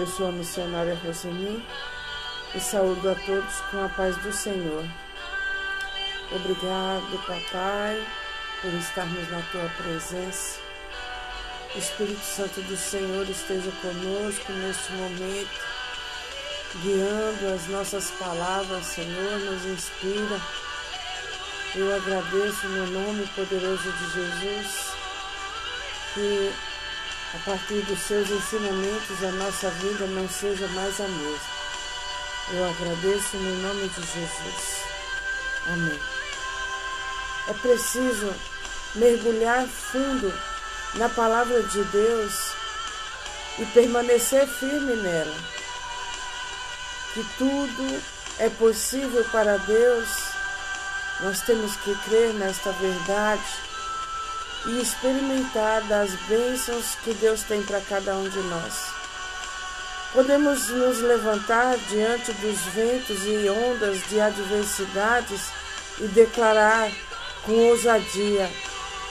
Eu sou a missionária Roseni e saúdo a todos com a paz do Senhor. Obrigado, papai, por estarmos na tua presença. O Espírito Santo do Senhor esteja conosco neste momento, guiando as nossas palavras, Senhor, nos inspira. Eu agradeço no nome poderoso de Jesus que a partir dos seus ensinamentos, a nossa vida não seja mais a mesma. Eu agradeço no nome de Jesus. Amém. É preciso mergulhar fundo na palavra de Deus e permanecer firme nela. Que tudo é possível para Deus. Nós temos que crer nesta verdade e experimentar das bênçãos que Deus tem para cada um de nós. Podemos nos levantar diante dos ventos e ondas de adversidades e declarar com ousadia: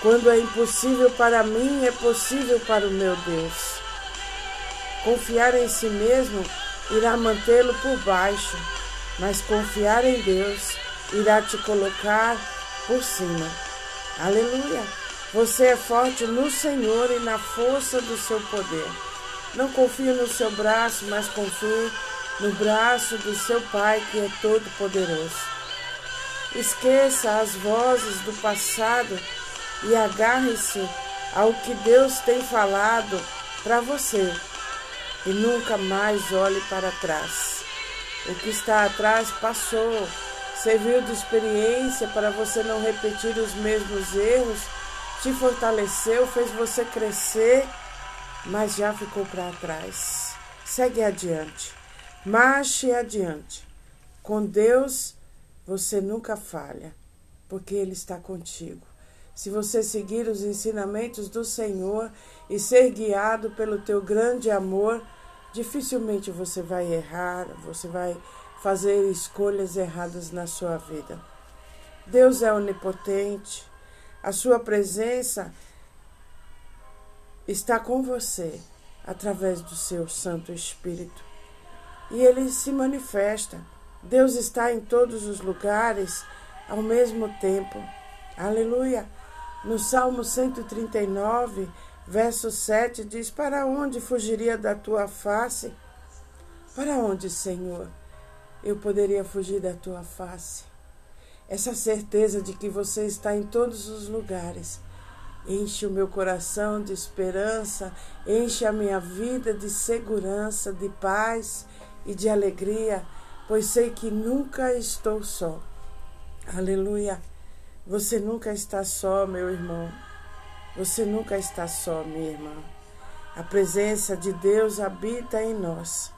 quando é impossível para mim, é possível para o meu Deus. Confiar em si mesmo irá mantê-lo por baixo, mas confiar em Deus irá te colocar por cima. Aleluia! Você é forte no Senhor e na força do seu poder. Não confie no seu braço, mas confie no braço do seu Pai que é todo poderoso. Esqueça as vozes do passado e agarre-se ao que Deus tem falado para você e nunca mais olhe para trás. O que está atrás passou, serviu de experiência para você não repetir os mesmos erros te fortaleceu, fez você crescer, mas já ficou para trás. Segue adiante, marche adiante. Com Deus você nunca falha, porque Ele está contigo. Se você seguir os ensinamentos do Senhor e ser guiado pelo teu grande amor, dificilmente você vai errar, você vai fazer escolhas erradas na sua vida. Deus é onipotente, a sua presença está com você através do seu Santo Espírito. E ele se manifesta. Deus está em todos os lugares ao mesmo tempo. Aleluia. No Salmo 139, verso 7 diz: Para onde fugiria da tua face? Para onde, Senhor, eu poderia fugir da tua face? Essa certeza de que você está em todos os lugares enche o meu coração de esperança, enche a minha vida de segurança, de paz e de alegria, pois sei que nunca estou só. Aleluia. Você nunca está só, meu irmão. Você nunca está só, minha irmã. A presença de Deus habita em nós.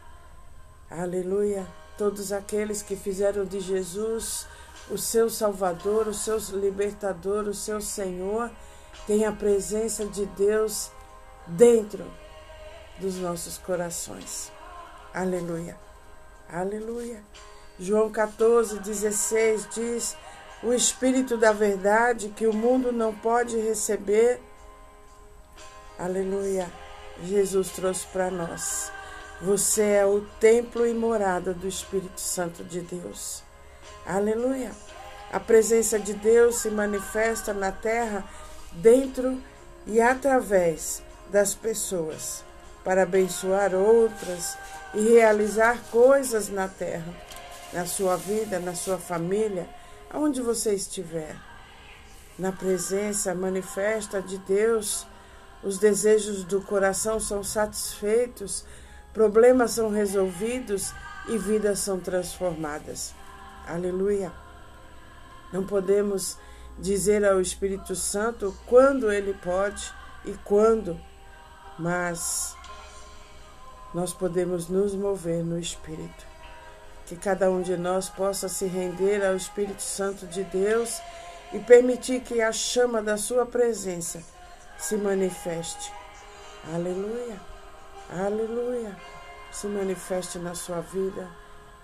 Aleluia. Todos aqueles que fizeram de Jesus o seu Salvador, o seu Libertador, o seu Senhor, tem a presença de Deus dentro dos nossos corações. Aleluia. Aleluia. João 14, 16 diz: O Espírito da Verdade que o mundo não pode receber. Aleluia. Jesus trouxe para nós. Você é o templo e morada do Espírito Santo de Deus. Aleluia. A presença de Deus se manifesta na terra dentro e através das pessoas para abençoar outras e realizar coisas na terra, na sua vida, na sua família, aonde você estiver. Na presença manifesta de Deus, os desejos do coração são satisfeitos, problemas são resolvidos e vidas são transformadas. Aleluia. Não podemos dizer ao Espírito Santo quando ele pode e quando, mas nós podemos nos mover no Espírito. Que cada um de nós possa se render ao Espírito Santo de Deus e permitir que a chama da Sua presença se manifeste. Aleluia, aleluia. Se manifeste na sua vida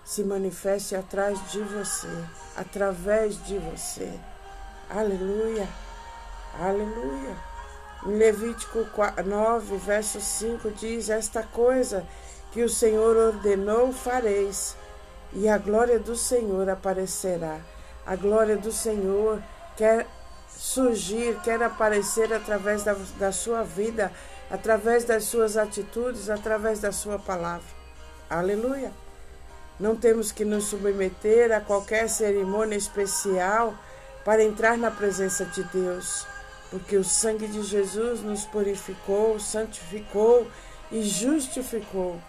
se manifeste atrás de você, através de você. Aleluia, aleluia. Em Levítico 9, verso 5 diz: Esta coisa que o Senhor ordenou fareis, e a glória do Senhor aparecerá. A glória do Senhor quer surgir, quer aparecer através da, da sua vida, através das suas atitudes, através da sua palavra. Aleluia! Não temos que nos submeter a qualquer cerimônia especial para entrar na presença de Deus, porque o sangue de Jesus nos purificou, santificou e justificou,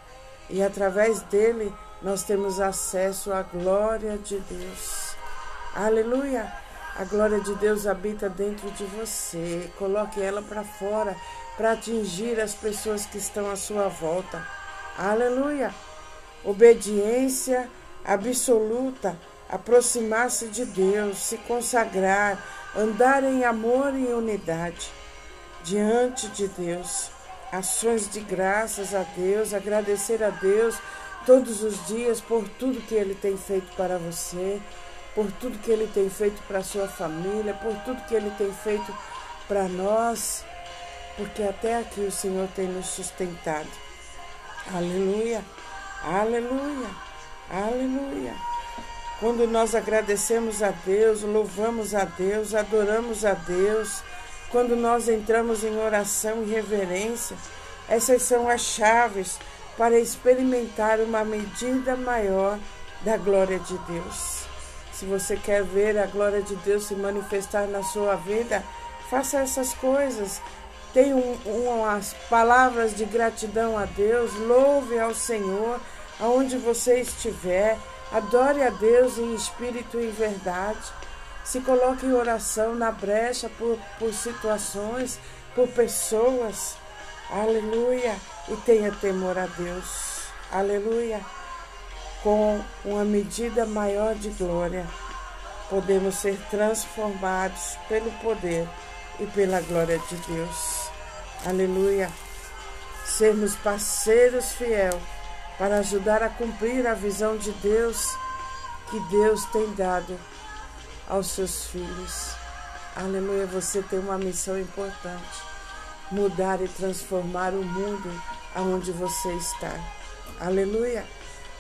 e através dele nós temos acesso à glória de Deus. Aleluia! A glória de Deus habita dentro de você. Coloque ela para fora para atingir as pessoas que estão à sua volta. Aleluia! Obediência absoluta, aproximar-se de Deus, se consagrar, andar em amor e unidade diante de Deus. Ações de graças a Deus, agradecer a Deus todos os dias por tudo que Ele tem feito para você, por tudo que Ele tem feito para sua família, por tudo que Ele tem feito para nós, porque até aqui o Senhor tem nos sustentado. Aleluia, aleluia, aleluia. Quando nós agradecemos a Deus, louvamos a Deus, adoramos a Deus, quando nós entramos em oração e reverência, essas são as chaves para experimentar uma medida maior da glória de Deus. Se você quer ver a glória de Deus se manifestar na sua vida, faça essas coisas. Tenha um, umas palavras de gratidão a Deus, louve ao Senhor aonde você estiver, adore a Deus em espírito e em verdade. Se coloque em oração na brecha por, por situações, por pessoas. Aleluia. E tenha temor a Deus. Aleluia com uma medida maior de glória, podemos ser transformados pelo poder e pela glória de Deus. Aleluia. Sermos parceiros fiel para ajudar a cumprir a visão de Deus que Deus tem dado aos seus filhos. Aleluia, você tem uma missão importante: mudar e transformar o mundo aonde você está. Aleluia.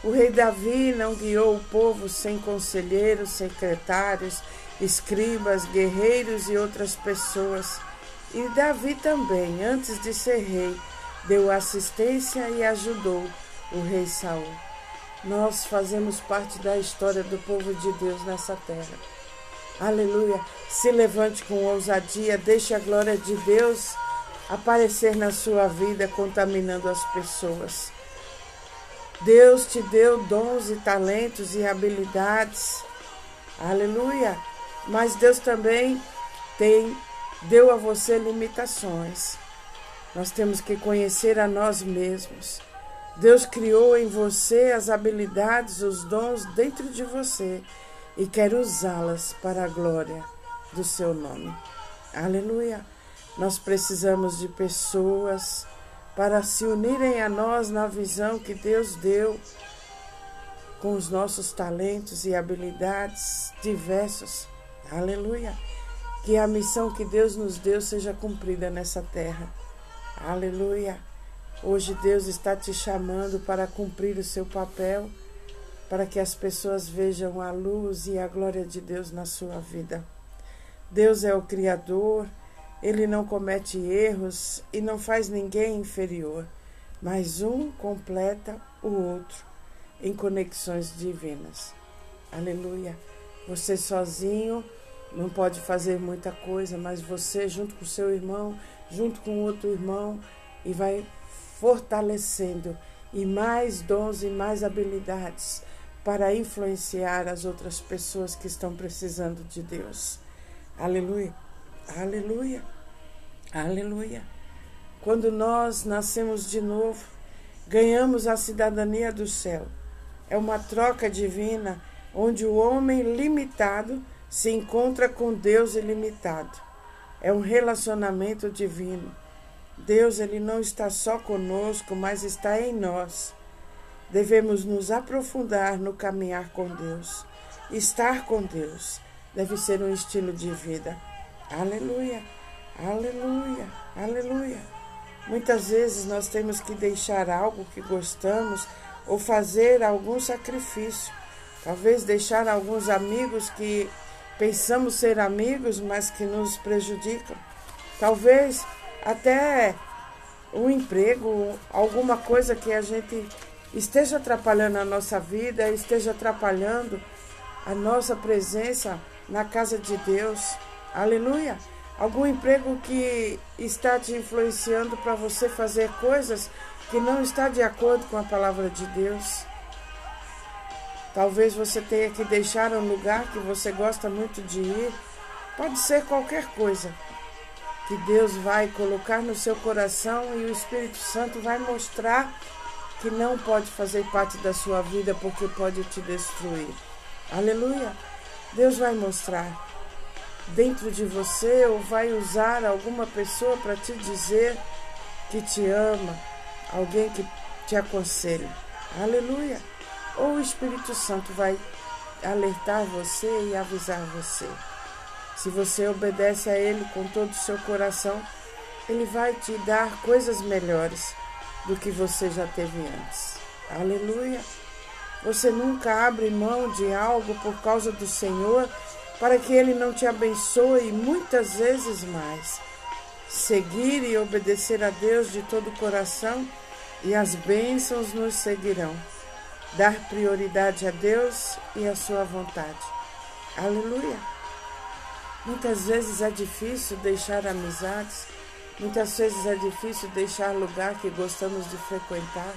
O rei Davi não guiou o povo sem conselheiros, secretários, escribas, guerreiros e outras pessoas. E Davi também, antes de ser rei, deu assistência e ajudou o rei Saul. Nós fazemos parte da história do povo de Deus nessa terra. Aleluia. Se levante com ousadia, deixe a glória de Deus aparecer na sua vida, contaminando as pessoas. Deus te deu dons e talentos e habilidades. Aleluia. Mas Deus também tem deu a você limitações. Nós temos que conhecer a nós mesmos. Deus criou em você as habilidades, os dons dentro de você e quer usá-las para a glória do seu nome. Aleluia. Nós precisamos de pessoas para se unirem a nós na visão que Deus deu com os nossos talentos e habilidades diversos. Aleluia. Que a missão que Deus nos deu seja cumprida nessa terra. Aleluia. Hoje Deus está te chamando para cumprir o seu papel, para que as pessoas vejam a luz e a glória de Deus na sua vida. Deus é o Criador, ele não comete erros e não faz ninguém inferior, mas um completa o outro em conexões divinas. Aleluia. Você sozinho não pode fazer muita coisa, mas você, junto com seu irmão, junto com outro irmão, e vai fortalecendo e mais dons e mais habilidades para influenciar as outras pessoas que estão precisando de Deus. Aleluia. Aleluia. Aleluia. Quando nós nascemos de novo, ganhamos a cidadania do céu. É uma troca divina onde o homem limitado se encontra com Deus ilimitado. É um relacionamento divino. Deus ele não está só conosco, mas está em nós. Devemos nos aprofundar no caminhar com Deus. Estar com Deus deve ser um estilo de vida. Aleluia, aleluia, aleluia. Muitas vezes nós temos que deixar algo que gostamos ou fazer algum sacrifício. Talvez deixar alguns amigos que pensamos ser amigos, mas que nos prejudicam. Talvez até um emprego, alguma coisa que a gente esteja atrapalhando a nossa vida, esteja atrapalhando a nossa presença na casa de Deus. Aleluia! Algum emprego que está te influenciando para você fazer coisas que não está de acordo com a palavra de Deus. Talvez você tenha que deixar um lugar que você gosta muito de ir. Pode ser qualquer coisa que Deus vai colocar no seu coração e o Espírito Santo vai mostrar que não pode fazer parte da sua vida porque pode te destruir. Aleluia! Deus vai mostrar dentro de você ou vai usar alguma pessoa para te dizer que te ama, alguém que te aconselha. Aleluia! Ou o Espírito Santo vai alertar você e avisar você. Se você obedece a Ele com todo o seu coração, Ele vai te dar coisas melhores do que você já teve antes. Aleluia! Você nunca abre mão de algo por causa do Senhor para que Ele não te abençoe muitas vezes mais. Seguir e obedecer a Deus de todo o coração e as bênçãos nos seguirão. Dar prioridade a Deus e a sua vontade. Aleluia! Muitas vezes é difícil deixar amizades, muitas vezes é difícil deixar lugar que gostamos de frequentar.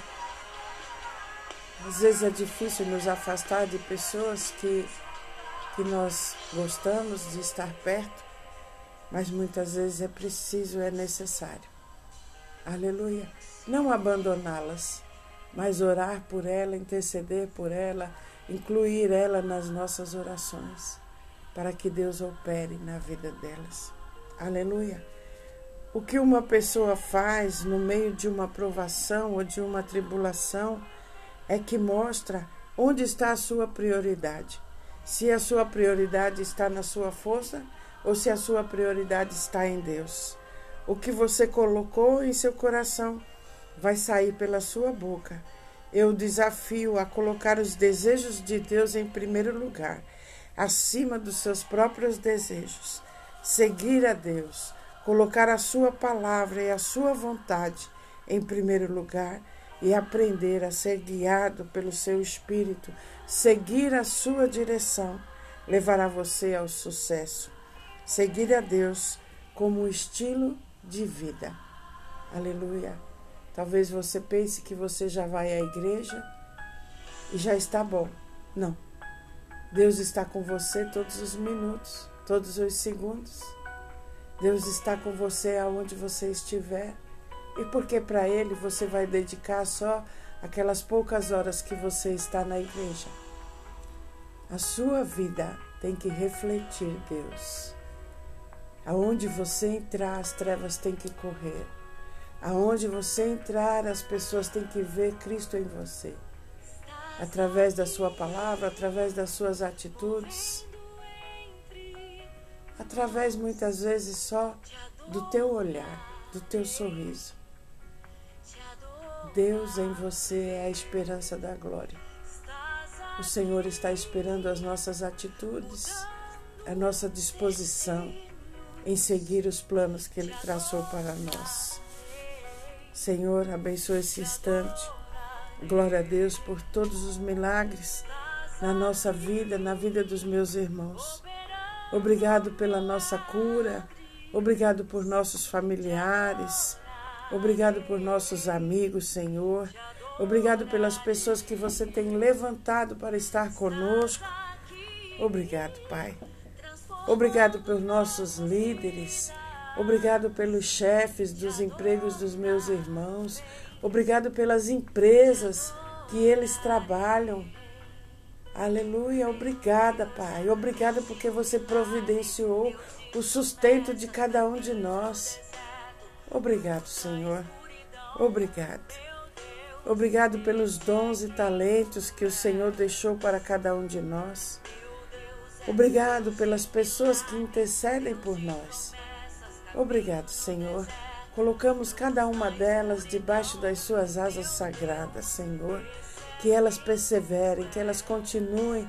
Às vezes é difícil nos afastar de pessoas que que nós gostamos de estar perto, mas muitas vezes é preciso, é necessário. Aleluia. Não abandoná-las, mas orar por ela, interceder por ela, incluir ela nas nossas orações, para que Deus opere na vida delas. Aleluia. O que uma pessoa faz no meio de uma provação ou de uma tribulação é que mostra onde está a sua prioridade se a sua prioridade está na sua força ou se a sua prioridade está em Deus. O que você colocou em seu coração vai sair pela sua boca. Eu desafio a colocar os desejos de Deus em primeiro lugar, acima dos seus próprios desejos. Seguir a Deus, colocar a sua palavra e a sua vontade em primeiro lugar e aprender a ser guiado pelo seu espírito, seguir a sua direção, levará você ao sucesso. Seguir a Deus como estilo de vida. Aleluia. Talvez você pense que você já vai à igreja e já está bom. Não. Deus está com você todos os minutos, todos os segundos. Deus está com você aonde você estiver. E porque para Ele você vai dedicar só aquelas poucas horas que você está na igreja? A sua vida tem que refletir Deus. Aonde você entrar, as trevas têm que correr. Aonde você entrar, as pessoas têm que ver Cristo em você. Através da sua palavra, através das suas atitudes, através muitas vezes só do teu olhar, do teu sorriso. Deus em você é a esperança da glória. O Senhor está esperando as nossas atitudes, a nossa disposição em seguir os planos que Ele traçou para nós. Senhor, abençoe esse instante. Glória a Deus por todos os milagres na nossa vida, na vida dos meus irmãos. Obrigado pela nossa cura, obrigado por nossos familiares, Obrigado por nossos amigos, Senhor. Obrigado pelas pessoas que você tem levantado para estar conosco. Obrigado, Pai. Obrigado pelos nossos líderes. Obrigado pelos chefes dos empregos dos meus irmãos. Obrigado pelas empresas que eles trabalham. Aleluia. Obrigada, Pai. Obrigada porque você providenciou o sustento de cada um de nós. Obrigado, Senhor. Obrigado. Obrigado pelos dons e talentos que o Senhor deixou para cada um de nós. Obrigado pelas pessoas que intercedem por nós. Obrigado, Senhor. Colocamos cada uma delas debaixo das suas asas sagradas, Senhor. Que elas perseverem, que elas continuem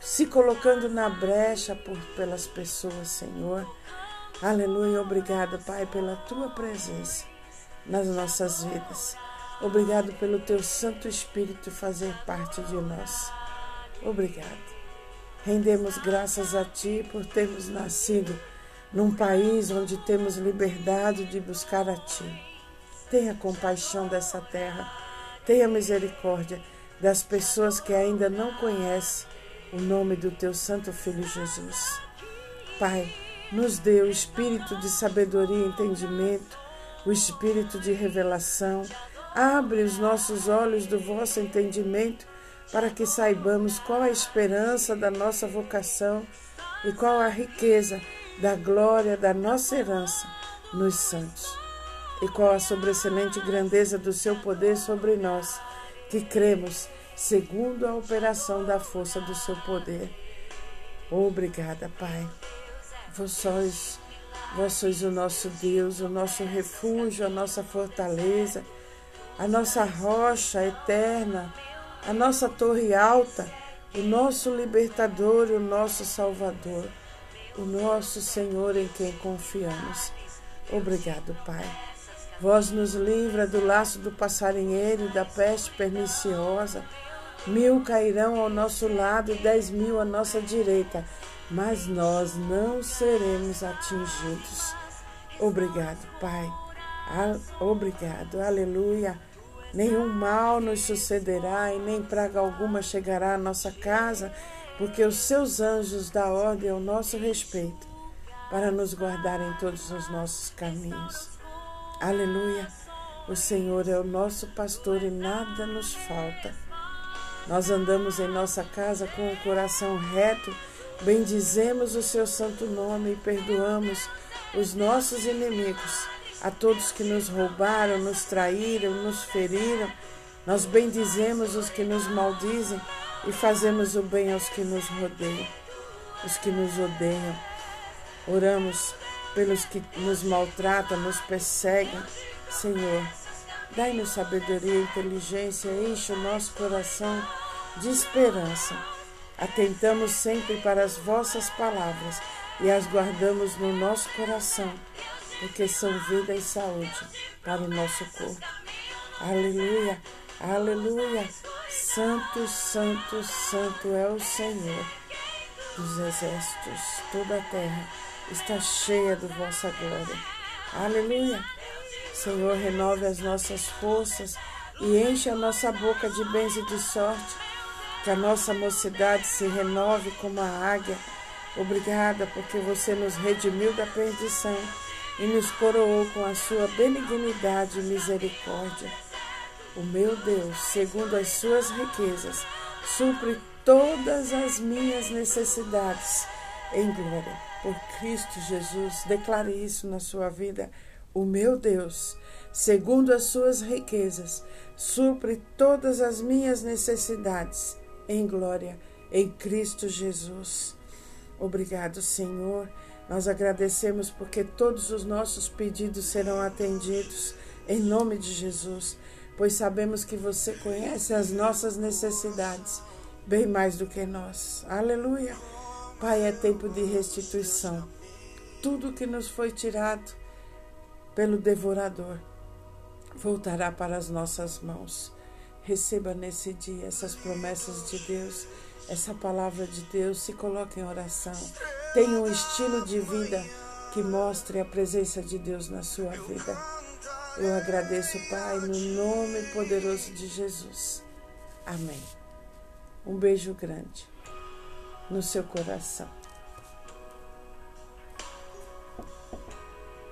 se colocando na brecha por, pelas pessoas, Senhor. Aleluia. Obrigada, Pai, pela tua presença nas nossas vidas. Obrigado pelo teu Santo Espírito fazer parte de nós. Obrigado. Rendemos graças a Ti por termos nascido num país onde temos liberdade de buscar a Ti. Tenha compaixão dessa terra, tenha misericórdia das pessoas que ainda não conhecem o nome do Teu Santo Filho Jesus. Pai, nos dê o espírito de sabedoria e entendimento, o espírito de revelação. Abre os nossos olhos do vosso entendimento para que saibamos qual a esperança da nossa vocação e qual a riqueza da glória da nossa herança nos santos, e qual a sobreexcelente grandeza do seu poder sobre nós, que cremos segundo a operação da força do seu poder. Obrigada, Pai. Vós sois, vós sois o nosso Deus, o nosso refúgio, a nossa fortaleza, a nossa rocha eterna, a nossa torre alta, o nosso libertador, o nosso salvador o nosso Senhor em quem confiamos. Obrigado, Pai. Vós nos livra do laço do passarinheiro e da peste perniciosa. Mil cairão ao nosso lado, dez mil à nossa direita, mas nós não seremos atingidos. Obrigado, Pai. Obrigado. Aleluia. Nenhum mal nos sucederá e nem praga alguma chegará à nossa casa porque os seus anjos dão ordem ao nosso respeito para nos guardar em todos os nossos caminhos. Aleluia! O Senhor é o nosso pastor e nada nos falta. Nós andamos em nossa casa com o coração reto, bendizemos o seu santo nome e perdoamos os nossos inimigos, a todos que nos roubaram, nos traíram, nos feriram. Nós bendizemos os que nos maldizem e fazemos o bem aos que nos rodeiam, os que nos odeiam. Oramos pelos que nos maltratam, nos perseguem. Senhor, dai-nos sabedoria e inteligência, enche o nosso coração de esperança. Atentamos sempre para as vossas palavras e as guardamos no nosso coração, porque são vida e saúde para o nosso corpo. Aleluia, aleluia. Santo, santo, santo é o Senhor dos exércitos. Toda a terra está cheia de vossa glória. Aleluia. Senhor, renove as nossas forças e enche a nossa boca de bens e de sorte. Que a nossa mocidade se renove como a águia. Obrigada, porque você nos redimiu da perdição e nos coroou com a sua benignidade e misericórdia. O meu Deus, segundo as suas riquezas, supre todas as minhas necessidades em glória. Por Cristo Jesus, declare isso na sua vida. O meu Deus, segundo as suas riquezas, supre todas as minhas necessidades em glória em Cristo Jesus. Obrigado, Senhor. Nós agradecemos porque todos os nossos pedidos serão atendidos em nome de Jesus pois sabemos que você conhece as nossas necessidades bem mais do que nós. Aleluia. Pai, é tempo de restituição. Tudo que nos foi tirado pelo devorador voltará para as nossas mãos. Receba nesse dia essas promessas de Deus, essa palavra de Deus, se coloque em oração. Tenha um estilo de vida que mostre a presença de Deus na sua vida. Eu agradeço, Pai, no nome poderoso de Jesus. Amém. Um beijo grande no seu coração.